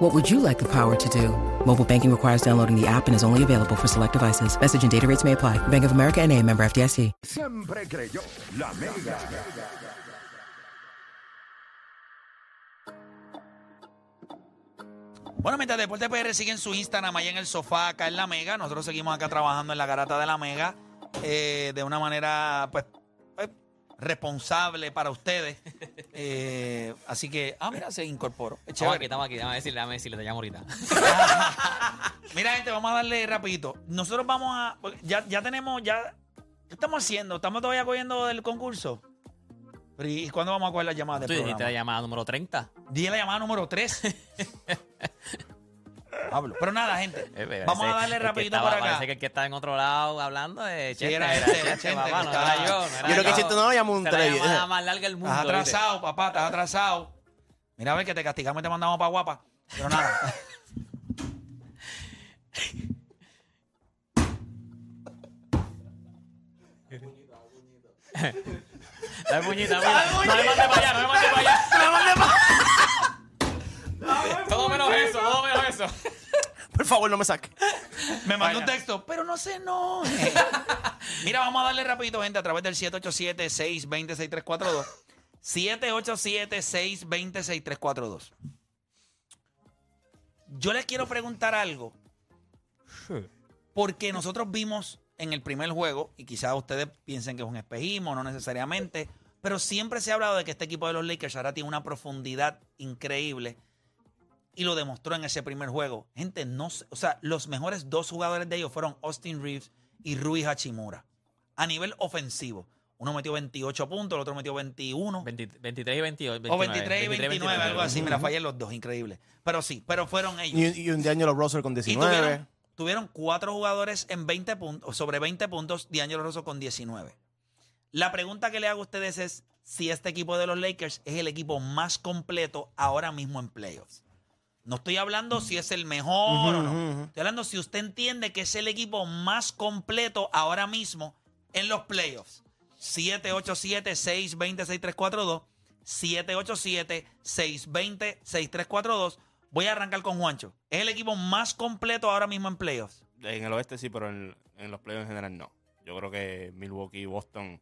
What would you like the power to do? Mobile banking requires downloading the app and is only available for select devices. Message and data rates may apply. Bank of America and a member FDIC. Siempre creyó la mega. Bueno, mientras Deporte PR sigue en su Instagram, allá en el sofá, acá en la Mega, nosotros seguimos acá trabajando en la garata de la Mega eh, de una manera, pues, pues, responsable para ustedes. Eh, así que, ah, mira, se incorporó. Es Estamos chévere. aquí, estamos aquí. Déjame decirle, déjame decirle, te llamo ahorita. Mira, gente, vamos a darle rapidito. Nosotros vamos a, ya, ya tenemos, ya, ¿qué estamos haciendo? ¿Estamos todavía cogiendo el concurso? Pero, ¿Y cuándo vamos a coger las llamadas Tú del dijiste la programa? llamada número 30. Dile la llamada número 3. Pablo. Pero nada, gente. Eh, Vamos a darle rapidito estaba- por acá. Parece que el que estaba en otro lado hablando de Chente, era era Chente, papá, no era yo. no era Yo creo que. Chente no lo llamó un es la televidente. llamada más larga del mundo. Estás ¿viste? atrasado, papá, estás atrasado. Mira, a ver que te castigamos y te mandamos para guapa. Pero nada. Dame puñita. No me mandes para allá, no me mandes para allá. No me mandes para allá. Todo menos eso, todo menos eso. Favor, no me saque. Me mandó un texto, pero no se enoje. Mira, vamos a darle rapidito, gente, a través del 787-620-6342. 787-620-6342. Yo les quiero preguntar algo. Porque nosotros vimos en el primer juego, y quizás ustedes piensen que es un espejismo, no necesariamente, pero siempre se ha hablado de que este equipo de los Lakers ahora tiene una profundidad increíble y lo demostró en ese primer juego. Gente, no sé, o sea, los mejores dos jugadores de ellos fueron Austin Reeves y Rui Hachimura. A nivel ofensivo. Uno metió 28 puntos, el otro metió 21. 20 23 y 28. o 23 y 29, algo así. Mira, fallé los dos, increíble. Pero sí, pero fueron ellos. Y, y un D'Angelo Russell con Y 19. tuvieron, tuvieron cuatro jugadores en 20 puntos, sobre 20 puntos, D'Angelo Rosso con 19. La pregunta que le hago a ustedes es si este equipo de los Lakers es el equipo más completo ahora mismo en playoffs. No estoy hablando si es el mejor o no. Estoy hablando si usted entiende que es el equipo más completo ahora mismo en los playoffs. 787-620-6342. 787-620-6342. Voy a arrancar con Juancho. ¿Es el equipo más completo ahora mismo en playoffs? En el oeste sí, pero en, en los playoffs en general no. Yo creo que Milwaukee y Boston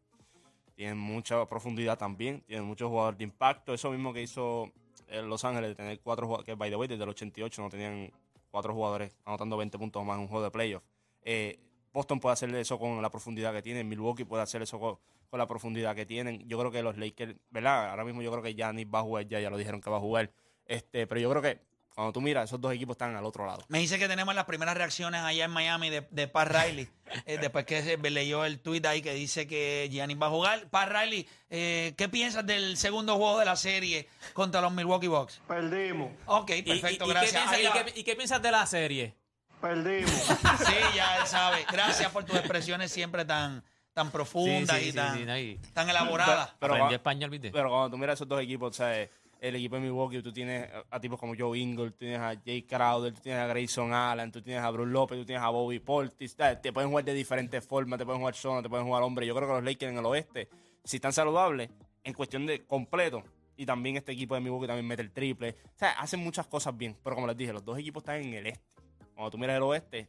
tienen mucha profundidad también, tienen muchos jugadores de impacto. Eso mismo que hizo Los Ángeles, de tener cuatro jugadores, que by the way, desde el 88 no tenían cuatro jugadores anotando 20 puntos más en un juego de playoffs. Eh, Boston puede hacer eso con la profundidad que tiene, Milwaukee puede hacer eso con, con la profundidad que tienen. Yo creo que los Lakers, ¿verdad? Ahora mismo yo creo que Giannis va a jugar, ya, ya lo dijeron que va a jugar. Este, pero yo creo que cuando tú miras, esos dos equipos están al otro lado. Me dice que tenemos las primeras reacciones allá en Miami de, de Pat Riley. eh, después que se leyó el tweet ahí que dice que Giannis va a jugar. Pat Riley, eh, ¿qué piensas del segundo juego de la serie contra los Milwaukee Bucks? Perdimos, Ok, ¿Y, perfecto, y- y gracias. qué piensas, Ahí y qué- y qué piensas de la serie? perdimos. Sí, ya él sabe. Gracias por tus expresiones siempre tan, tan profundas Sí, sí, y sí, tan, sí, no, y- tan elaboradas. Pero español, ¿viste? Pero cuando tú miras esos dos equipos, o sea, el equipo de Milwaukee, tú tienes a, tipos como Joe Ingles, tú tienes a Jay Crowder, tú tienes a Grayson Allen, tú tienes a Bruce López, tú tienes a Bobby Portis, te pueden jugar de diferentes formas, te pueden jugar zona, te pueden jugar hombre. Yo creo que los Lakers en el oeste, si están saludables, en cuestión de completo, y también este equipo de Milwaukee también mete el triple, o sea, hacen muchas cosas bien, pero como les dije, los dos equipos están en el este. Cuando tú miras el oeste,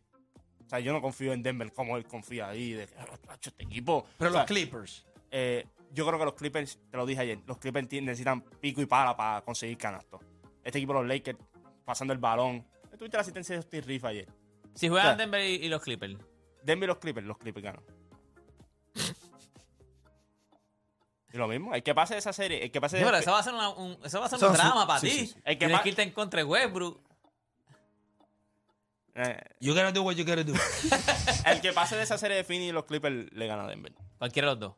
o sea, yo no confío en Denver como él confía ahí, de que, "Ah, macho, este equipo... Pero o sea, los Clippers. eh, yo creo que los Clippers, te lo dije ayer, los Clippers necesitan pico y pala para conseguir canastos. Este equipo, los Lakers, pasando el balón. ¿Tuviste la asistencia de Steve Reef ayer? Si juegan o sea, Denver y, los Clippers. Denver y los Clippers, los Clippers ganan. y lo mismo, el que pase de esa serie, el que pase de... Pero eso va a ser, una- un, eso va a ser un drama para sí, ti. sí, sí. El que Tienes pa- que irte en contra de Westbrook. eh, You gotta do what you gotta do. el que pase de esa serie de Phoenix y los Clippers le gana a Denver. Cualquiera de los dos.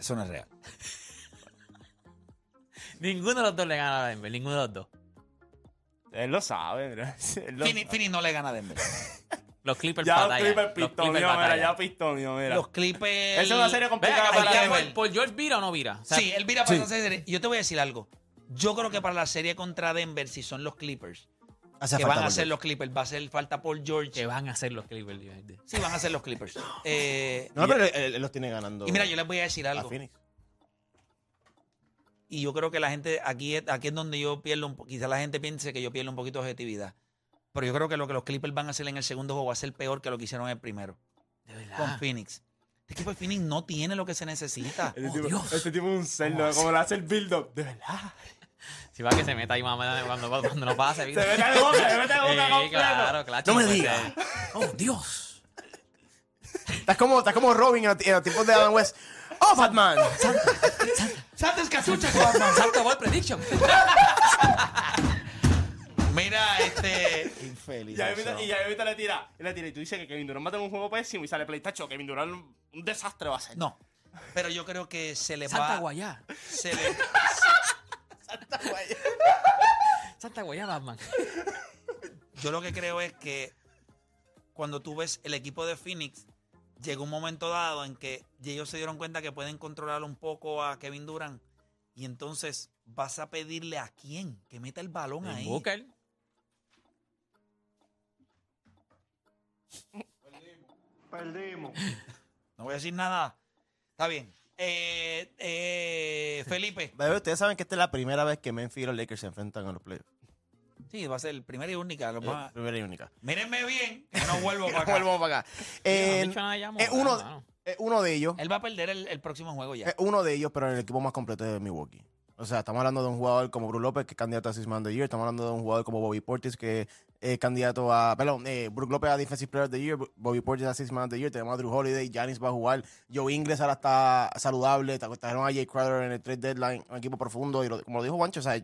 Eso no es real. Ninguno de los dos le gana a Denver. Ninguno de los dos. Él lo sabe, ¿verdad? Él lo Fini, sabe. Fini no le gana a Denver. Los Clippers Ya Los pistonio, Clippers mira, batallan. ya pistonio, mira. Los Clippers. Esa es una serie complicada Hay para que ¿por, George vira o no vira? O sea, Sí, él vira para Sí. esa serie. Yo te voy a decir algo. Yo creo que para la serie contra Denver, si son los Clippers, Hace que van a George. los Clippers, va a hacer falta Paul George. que van a hacer los Clippers. Sí, van a ser los Clippers. Eh, No, pero él, los tiene ganando. y mira, yo les voy a decir a algo. Phoenix. Y yo creo que la gente, aquí, es- aquí es donde yo pierdo un quizá la gente piense que yo pierdo un poquito de objetividad. Pero yo creo que lo que los Clippers van a hacer en el segundo juego va a ser peor que lo que hicieron en el primero. De verdad. Con Phoenix. Este equipo de Phoenix no tiene lo que se necesita. Este, Oh, tipo, Dios. este tipo es un cerdo, como le hace el build-up. De verdad. Si va que se meta ahí mamá cuando, cuando no pase. Se mete de boca, se mete de boca Sí, completo. claro, claro. No me chico, digas. este- Oh, Dios. Estás como, estás como Robin en los, en los tiempos de Adam West. ¡Oh, Batman! ¡Santos cachuchas! Salto ball prediction. Mira, este. Infeliz. Y ya ahorita- y ya ahorita le tira, y le tira, y tú dices que Kevin Durant va a tener un juego pésimo y sale PlayStation. Kevin Durant un, un desastre va a ser. No. Pero yo creo que se le Santa va. Guayá. Se le, Santa Guayá, Batman. yo lo que creo es que cuando tú ves el equipo de Phoenix, llegó un momento dado en que ellos se dieron cuenta que pueden controlar un poco a Kevin Durant. Y entonces vas a pedirle a quién que meta el balón ahí. Booker. No voy a decir nada. Está bien. Eh, eh, Felipe. Ustedes saben que esta es la primera vez que Memphis y los Lakers se enfrentan en los playoffs. Sí, va a ser el primero y única. Lo va- Primera y única. Mírenme bien, que no vuelvo para acá. Volvemos para acá. Eh, nada ya, eh, uno, eh, de ellos. Él va a perder el, el próximo juego ya. Es uno de ellos, pero en el equipo más completo de Milwaukee. O sea, estamos hablando de un jugador como Brook López, que es candidato a Six Man of the Year. Estamos hablando de un jugador como Bobby Portis, que es candidato a. Perdón, eh, Brook López a Defensive Player of the Year. Bobby Portis a Six Man of the Year. Tenemos a Drew Holiday. Giannis va a jugar. Joe Ingles ahora está saludable. Trajeron a Jay Crowder en el trade deadline. Un equipo profundo. Y lo- como lo dijo Juancho, o sea,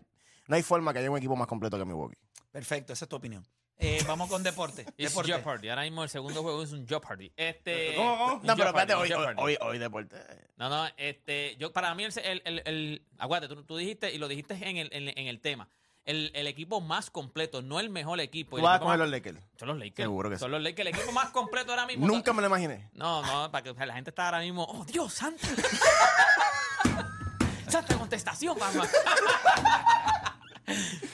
no hay forma que haya un equipo más completo que Milwaukee. Perfecto, esa es tu opinión. Eh, vamos con deporte. Deporte. Jeopardy. Ahora mismo el segundo juego es un Jeopardy. Este. Un No, pero espérate, hoy, hoy, hoy, hoy deporte. No, no, este, yo, para mí, el, el, el, el- aguante, tú, tú dijiste y lo dijiste en el, en, en el tema. El, el equipo más completo, no el mejor equipo. Tú vas a coger más- los Lakers. Son los Lakers. Seguro que sí. Son los Lakers. El equipo más completo ahora mismo. Nunca me lo imaginé. No, no, para que la gente está ahora mismo. ¡Oh, Dios, santa! ¡Santa contestación, Batman!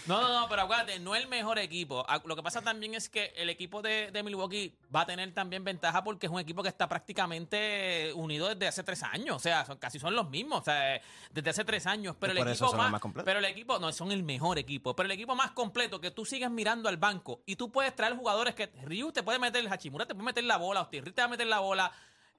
No, no, no, pero acuérdate, no el mejor equipo. Ah, Lo que pasa también es que el equipo de, de Milwaukee va a tener también ventaja porque es un equipo que está prácticamente unido desde hace tres años. O sea, son, casi son los mismos. O sea, desde hace tres años. Pero el equipo más, más pero el equipo, no, son el mejor equipo. Pero el equipo más completo que tú sigues mirando al banco y tú puedes traer jugadores que Ryu te puede meter, Hachimura te puede meter la bola, Reeves te va a meter la bola.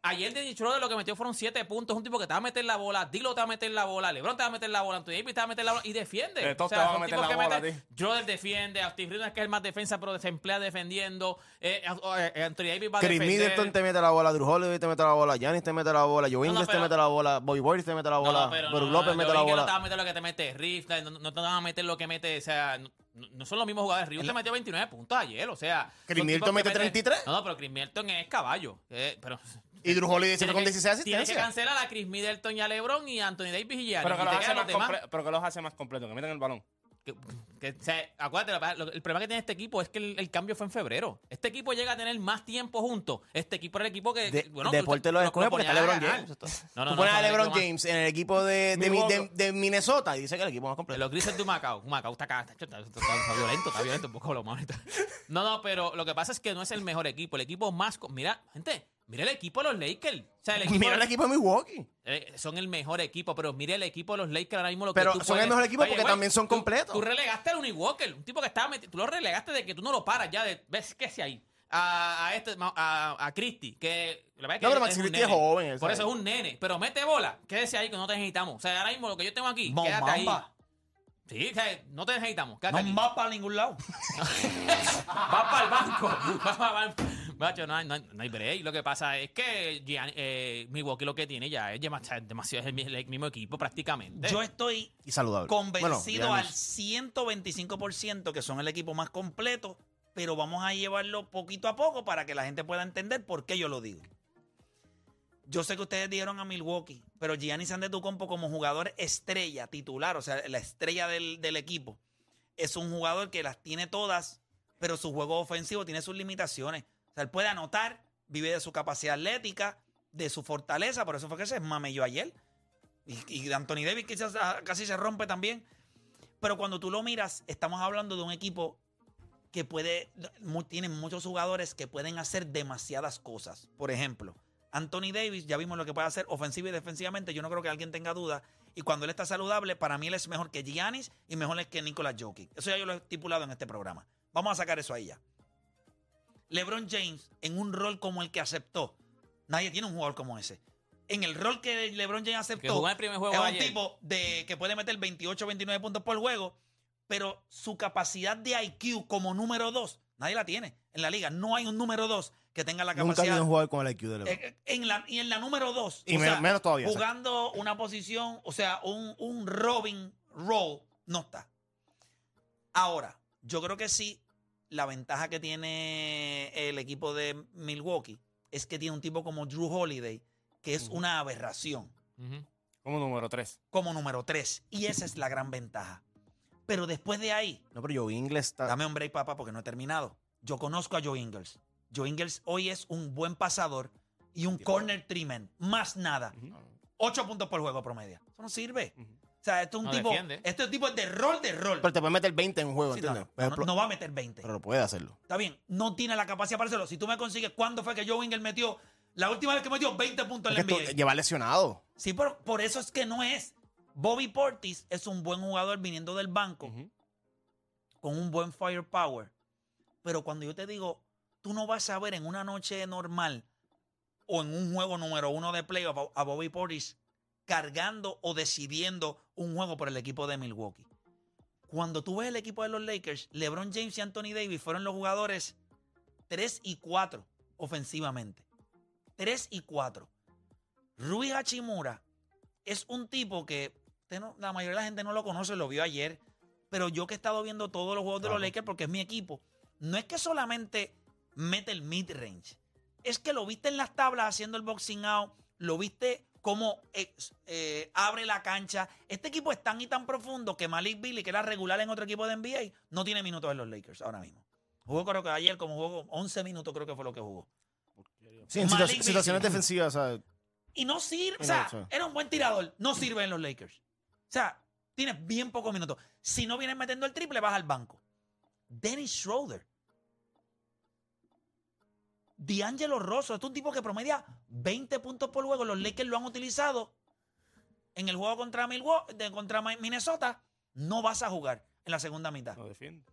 Ayer de Schroeder lo que metió fueron siete puntos. Un tipo que te va a meter la bola. Dilo te va a meter la bola. LeBron te va a meter la bola. Anthony Davis te va a meter la bola. Y defiende. Eh, todos te van a meter la que bola meten-. Schroeder defiende. Austin Reeves que es el más defensa, pero se emplea defendiendo. Eh, eh, Anthony Davis va a Chris defender. Middleton te mete la bola, Drew Holiday te mete la bola, Giannis te mete la bola, Joe no, te mete la bola, Bobby Portis te mete la bola, No, pero Brook López mete la que No te va bola. a meter lo que te mete Riff, no, te van a meter lo que mete, o sea, no, son los mismos jugadores. Riff te metió 29 puntos ayer, o sea. Chris mete meten- 33. No, no, pero Chris Middleton es caballo. eh, pero Y Drew Holiday siempre con que- 16 Tiene que asistencias. cancelar a Chris Middleton y a LeBron y a Anthony Davis y Giannis. Pero que, y los hace más los demás. comple- pero que los hace más completos, que meten el balón. Que, que, o sea, acuérdate, lo lo- el problema que tiene este equipo es que el, el cambio fue en febrero. Este equipo llega a tener más tiempo juntos. Este equipo era el equipo que. De, bueno, deporte lo escoge porque está LeBron. James. No, no, Tú no, pones son a LeBron James en el equipo de, de, de- de Minnesota y dice que el equipo más completo. Los grises de Macao. Macao está acá. Está, está- está- está violento, está violento. Un poco lo más. No, no, pero lo que pasa es que no es el mejor equipo. El equipo más. Mira, gente, mira el equipo de los Lakers. O sea, el equipo, Mira el equipo de Milwaukee. eh, son el mejor equipo, pero mire el equipo de los Lakers ahora mismo lo que Pero tú son el mejor equipo porque güey, también son tú- completos. Tú relegaste a Looney Walker, un tipo que estaba metido. Tú lo relegaste de que tú no lo paras ya. De, ¿Ves qué hace ahí? A, a este, a, a Christie, que la verdad es que No, pero es Max un Christie es nene. joven, Por eso es un nene. Pero mete bola. Quédese ahí que no te necesitamos. O sea, ahora mismo lo que yo tengo aquí, Mo quédate ahí. Mamba. Sí, o sea, no te necesitamos. Quédate No aquí. va para ningún lado. Va para el banco. Va para el Macho, no hay, no, hay, no hay break. Lo que pasa es que Gianni- eh, Milwaukee lo que tiene ya es demasiado, demasiado es el, el mismo equipo prácticamente. Yo estoy Y saludable. convencido Bueno, al Giannis. 125% que son el equipo más completo, pero vamos a llevarlo poquito a poco para que la gente pueda entender por qué yo lo digo. Yo sé que ustedes dieron a Milwaukee, pero Giannis Antetokounmpo como jugador estrella, titular, o sea, la estrella del, del equipo, es un jugador que las tiene todas, pero su juego ofensivo tiene sus limitaciones. O sea, él puede anotar, vive de su capacidad atlética, de su fortaleza, por eso fue que se mamelló ayer. Y, y Anthony Davis quizás ah, casi se rompe también. Pero cuando tú lo miras, estamos hablando de un equipo que puede, tienen muchos jugadores que pueden hacer demasiadas cosas. Por ejemplo, Anthony Davis, ya vimos lo que puede hacer ofensiva y defensivamente. Yo no creo que alguien tenga duda. Y cuando él está saludable, para mí él es mejor que Giannis y mejor que Nicolas Jokic. Eso ya yo lo he estipulado en este programa. Vamos a sacar eso ahí ya. LeBron James, en un rol como el que aceptó, nadie tiene un jugador como ese. En el rol que LeBron James Que aceptó, el primer juego es un ayer. tipo de, que puede meter 28 29 puntos por juego, pero su capacidad de IQ como número dos, nadie la tiene en la liga. No hay un número dos que tenga la Nunca ha capacidad. habido un jugador con el IQ de LeBron. Eh, en la, y en la número dos, Y o menos- sea, menos todavía, jugando una posición, o sea, un, un Robin role, no está. Ahora, yo creo que sí, la ventaja que tiene el equipo de Milwaukee es que tiene un tipo como Drew Holiday, que es una aberración. Como número 3. como número 3. Y esa es la gran ventaja. Pero después de ahí, No, pero Joe Ingles está. dame un break, papá, porque no he terminado. Yo conozco a Joe Ingles. Joe Ingles hoy es un buen pasador y un corner treatment. Más nada. Ocho puntos por juego promedio. Eso no sirve. O sea, esto es un No tipo. defiende. Este tipo es de rol de rol. Pero te puede meter 20 en un juego, Sí, no, ¿entiendes? no, va a meter 20. pero puede hacerlo. Está bien. No tiene la capacidad para hacerlo. Si tú me consigues, ¿cuándo fue que Joe Ingles metió? La última vez que metió 20 puntos en Es la que NBA. lleva lesionado. Sí, pero por eso es que no es. Bobby Portis es un buen jugador viniendo del banco con un buen firepower. Pero cuando yo te digo, tú no vas a ver en una noche normal o en un juego número uno de playoff a- a Bobby Portis cargando o decidiendo un juego por el equipo de Milwaukee. Cuando tú ves el equipo de los Lakers, LeBron James y Anthony Davis fueron los jugadores 3 y 4 ofensivamente. 3 y 4. Rui Hachimura es un tipo que no- la mayoría de la gente no lo conoce, lo vio ayer. Pero yo que he estado viendo todos los juegos de los. Lakers porque es mi equipo, no es que solamente mete el mid-range. Es que lo viste en las tablas haciendo el boxing out, lo viste cómo eh, eh, abre la cancha. Este equipo es tan y tan profundo que Malik Billy, que era regular en otro equipo de NBA, no tiene minutos en los Lakers ahora mismo. Jugó creo que ayer como jugó 11 minutos creo que fue lo que jugó. Sí, en situaciones defensivas, sea, Y no sirve, o sea, no, era un buen tirador, no sirve en los Lakers. O sea, tienes bien pocos minutos. Si no vienes metiendo el triple, vas al banco. Dennis Schroeder. D'Angelo Rosso, este es un tipo que promedia 20 puntos por juego. Los Lakers lo han utilizado en el juego contra, Milwaukee, Minnesota. No vas a jugar en la segunda mitad. No defiende.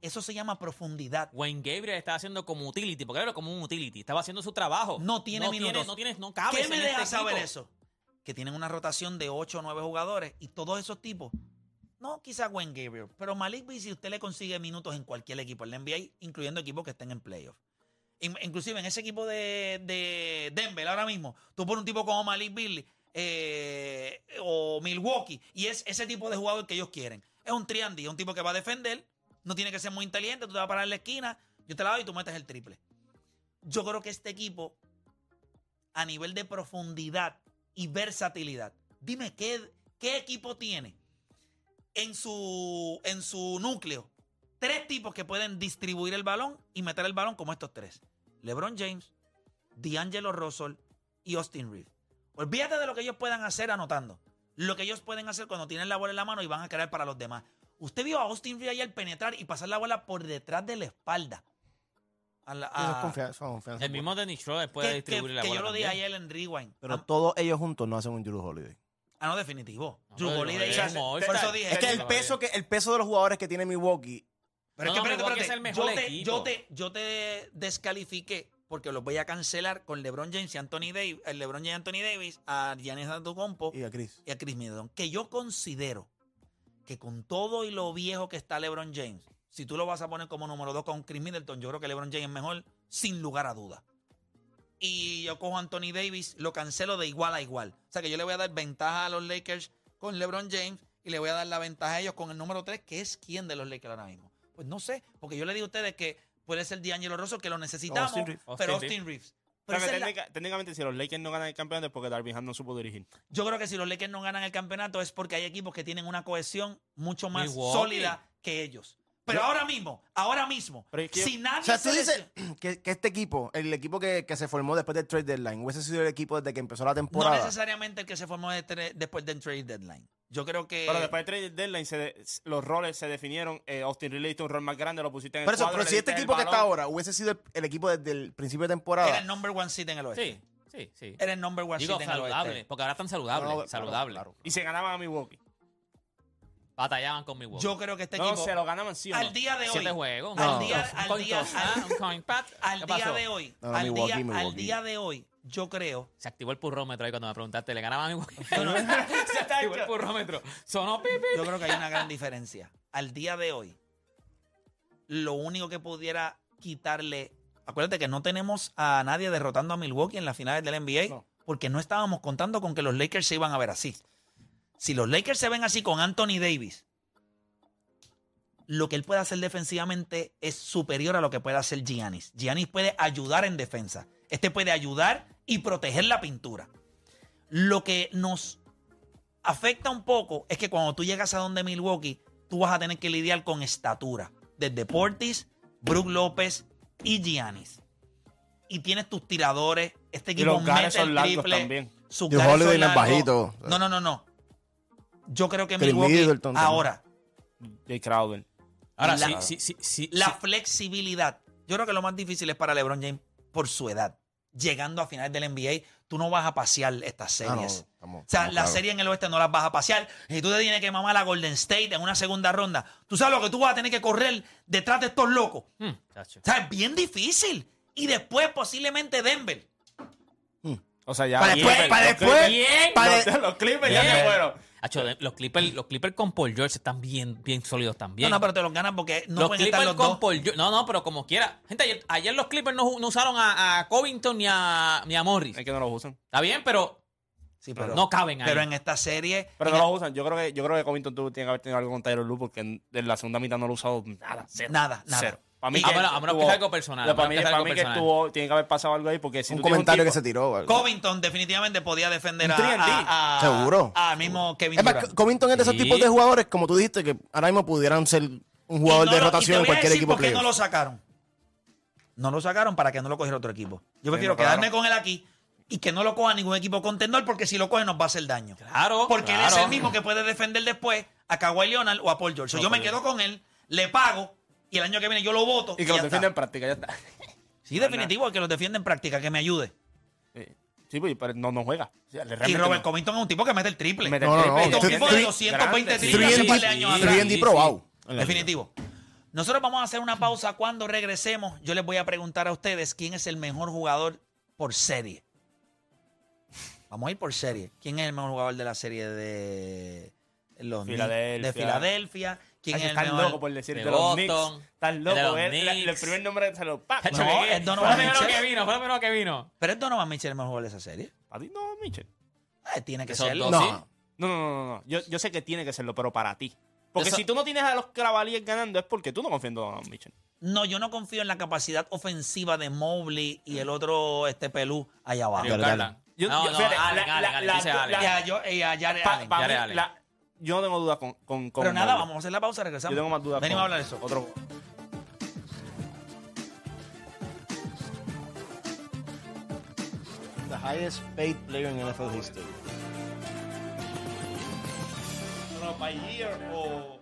Eso se llama profundidad. Wayne Gabriel estaba haciendo como utility, porque era como un utility. Estaba haciendo su trabajo. No tiene no minutos. Tiene, no tienes, no cabes ¿Qué me en deja este saber equipo. eso? Que tienen una rotación de 8 o 9 jugadores y todos esos tipos. No quizás Wayne Gabriel, pero Malik Beasley usted le consigue minutos en cualquier equipo en la NBA, incluyendo equipos que estén en playoff. In- Inclusive en ese equipo de, de Denver ahora mismo, tú pones un tipo como Malik Beasley eh, o Milwaukee y es ese tipo de jugador que ellos quieren. Es un triandy, es un tipo que va a defender, no tiene que ser muy inteligente, tú te vas a parar en la esquina, yo te la doy y tú metes el triple. Yo creo que este equipo a nivel de profundidad y versatilidad. Dime qué, qué equipo tiene en su, en su núcleo tres tipos que pueden distribuir el balón y meter el balón como estos tres. LeBron James, D'Angelo Russell y Austin Reeves. Olvídate de lo que ellos puedan hacer anotando. Lo que ellos pueden hacer cuando tienen la bola en la mano y van a crear para los demás. Usted vio a Austin Reeves ayer penetrar y pasar la bola por detrás de la espalda. A la- eso es confianza. eso es confianza. El mismo Dennis Schroeder puede que, distribuir que- la que bola yo lo dije ayer en Rewind. Pero Ah, todos ellos juntos no hacen un Drew Holiday. Ah, no, definitivo. No, Drew Holiday es. Es que el peso, que el peso de los jugadores que tiene Milwaukee. Pero No, es que no, espérate, espérate. es el mejor yo, te, yo, te, yo te descalifiqué porque los voy a cancelar con LeBron James y Anthony Davis, el LeBron James y Anthony Davis, a Giannis Antetokounmpo Y a Chris. y a Chris Middleton. Que yo considero que con todo y lo viejo que está LeBron James, si tú lo vas a poner como número dos con Chris Middleton, yo creo que LeBron James es mejor sin lugar a duda. Y yo cojo a Anthony Davis, lo cancelo de igual a igual. O sea que yo le voy a dar ventaja a los Lakers con LeBron James y le voy a dar la ventaja a ellos con el número 3, que es quién de los Lakers ahora mismo. Pues no sé, porque yo le digo a ustedes que puede ser D'Angelo Russell, que lo necesitamos, Austin Reeves. pero Austin Austin Reeves. O Pero sea, que la- técnicamente, si los Lakers no ganan el campeonato es porque Darvin Ham no supo dirigir. yo creo que si los Lakers no ganan el campeonato es porque hay equipos que tienen una cohesión mucho más Milwaukee. sólida que ellos. Pero ahora mismo, ahora mismo, Pero es que- si nadie O sea, tú se dices lesiona- que, que este equipo, el equipo que, que se formó después del trade deadline, hubiese sido el equipo desde que empezó la no temporada. necesariamente el que se formó de tre- después del trade deadline. Yo creo que Pero después del trade deadline, se de- los roles se definieron. Eh, Austin Riley hizo un rol más grande, lo pusiste en el Por eso, cuadro, pero le si este el equipo que está balón. ahora hubiese sido el, el equipo desde el principio de temporada. era el number one seed en el oeste. Sí, sí, sí. Era el number one Digo seed en el saludable, oeste. porque ahora están saludables. No, no, claro, saludables. claro. Y se ganaban a Milwaukee. Batallaban con Milwaukee. Yo creo que este No, equipo, se lo ganaban sí o no. al día de hoy, Siete juegos. al día, al ¿ah? de hoy, No, no, al, Milwaukee, día, al Milwaukee. día de hoy, yo creo Se activó el purrómetro ahí cuando me preguntaste, ¿le ganaba a Milwaukee? No, no. Se activó el purrómetro. Sonó pipi. Yo creo que hay una gran diferencia. Al día de hoy, lo único que pudiera quitarle. Acuérdate que no tenemos a nadie derrotando a Milwaukee en las finales del NBA No. porque no estábamos contando con que los Lakers se iban a ver así. Si los Lakers se ven así con Anthony Davis, lo que él puede hacer defensivamente es superior a lo que puede hacer Giannis. Giannis puede ayudar en defensa. Este puede ayudar y proteger la pintura. Lo que nos afecta un poco es que cuando tú llegas a donde Milwaukee, tú vas a tener que lidiar con estatura. Desde Portis, Brook López y Giannis. Y tienes tus tiradores. Este Y equipo los gares mete son el largos triple. también. Sus son largos. No, no, no, no. Yo creo que Chris Milwaukee Middleton ahora Jay Crowder. Ahora La- sí, sí, sí, sí. la sí. flexibilidad. Yo creo que lo más difícil es para LeBron James por su edad. Llegando a finales del NBA, tú no vas a pasear estas Ah, no, series. estamos- o sea, estamos la claros. serie en el oeste no las vas a pasear. Y tú te tienes que mamar a Golden State en una segunda ronda. Tú sabes lo que tú vas a tener que correr detrás de estos locos. Hmm. O sea, es bien difícil. Y después posiblemente Denver. O sea, ya. Para los después- para después- para los- de- Los Clippers ya se fueron. Hacho, los Clippers, los Clippers con Paul George están bien, bien sólidos también. No, no, pero te los ganan porque no los pueden Clippers estar los con dos. Paul George. No, no, pero como quiera. Gente, ayer, ayer los Clippers no, no usaron a, a Covington ni a, ni a Morris. Es que no los usan. Está bien, pero Sí, pero, no caben ahí. pero en esta serie. Pero no los usan. Yo creo que, yo creo que Covington tuvo, tiene que haber tenido algo con Tyler Lue porque en, en la segunda mitad no lo ha usado nada. Cero. Nada, nada. Cero. Para mí a menos, a menos que sea algo personal. a para mí, que para mí que estuvo, tiene que haber pasado algo ahí porque si un tú comentario que tipo- se tiró. algo. Covington definitivamente podía defender a, Un 3&D. a- a- Seguro. a mismo Kevin Es más, Durant. Covington es de esos Sí. tipos de jugadores, como tú dijiste, que ahora mismo pudieran ser un jugador no de lo- rotación en cualquier equipo por qué no lo sacaron. No lo sacaron para que no lo cogiera otro equipo. Yo prefiero no, claro. quedarme con él aquí y que no lo coja ningún equipo contendor porque si lo coge nos va a hacer daño. Claro. Porque él claro. es el mismo que puede defender después a Kawhi Leonard o a Paul George. So, yo me quedo con él, le pago y el año que viene yo lo voto. Y que los está. defiende en práctica, ya está. Sí, definitivo, el que los defiende en práctica, que me ayude. Sí, pues, pero no, no juega. O sea, le Y Robert no. Covington es un tipo que mete el triple. Mete No, no, triple no, Three- tipos defiende de three- 220 grande. triples hace un par de años atrás. 3 sí, probado. Definitivo. Nosotros vamos a hacer una pausa. Cuando regresemos, yo les voy a preguntar a ustedes quién es el mejor jugador por serie. Vamos a ir por serie. ¿Quién es el mejor jugador de la serie de los? Filadelfia. De Filadelfia. ¿Quién es el estás mejor? loco por decir de los Boston, Knicks. Estás de loco. los El, Knicks. primer nombre se lo pa. No, que- es Donovan Fue lo primero Mitchell. que vino, fue lo primero que vino. Pero es Donovan Mitchell el mejor jugador de esa serie. ¿Para ti no, Mitchell? Eh, tiene que Esos serlo. dos, No. sí. No, no, no, no. no. Yo, yo sé que tiene que serlo, pero para ti. Porque Eso- si tú no tienes a los Cavaliers ganando es porque tú no confías en Donovan Mitchell. No, yo no confío en la capacidad ofensiva de Mobley y el otro este pelú allá abajo. Yo- no, yo- no, fíjate, Allen, la- Allen, la- Allen, la- dice. Y a, yo, y a Jared Pa- Allen. pa' Jared mí, Allen. la- yo no tengo dudas con, con, con Pero nada, Mobley. vamos a hacer la pausa, regresamos. Yo tengo más dudas Venimos con a hablar de eso. Otro, The highest paid player in NFL history. No, by year o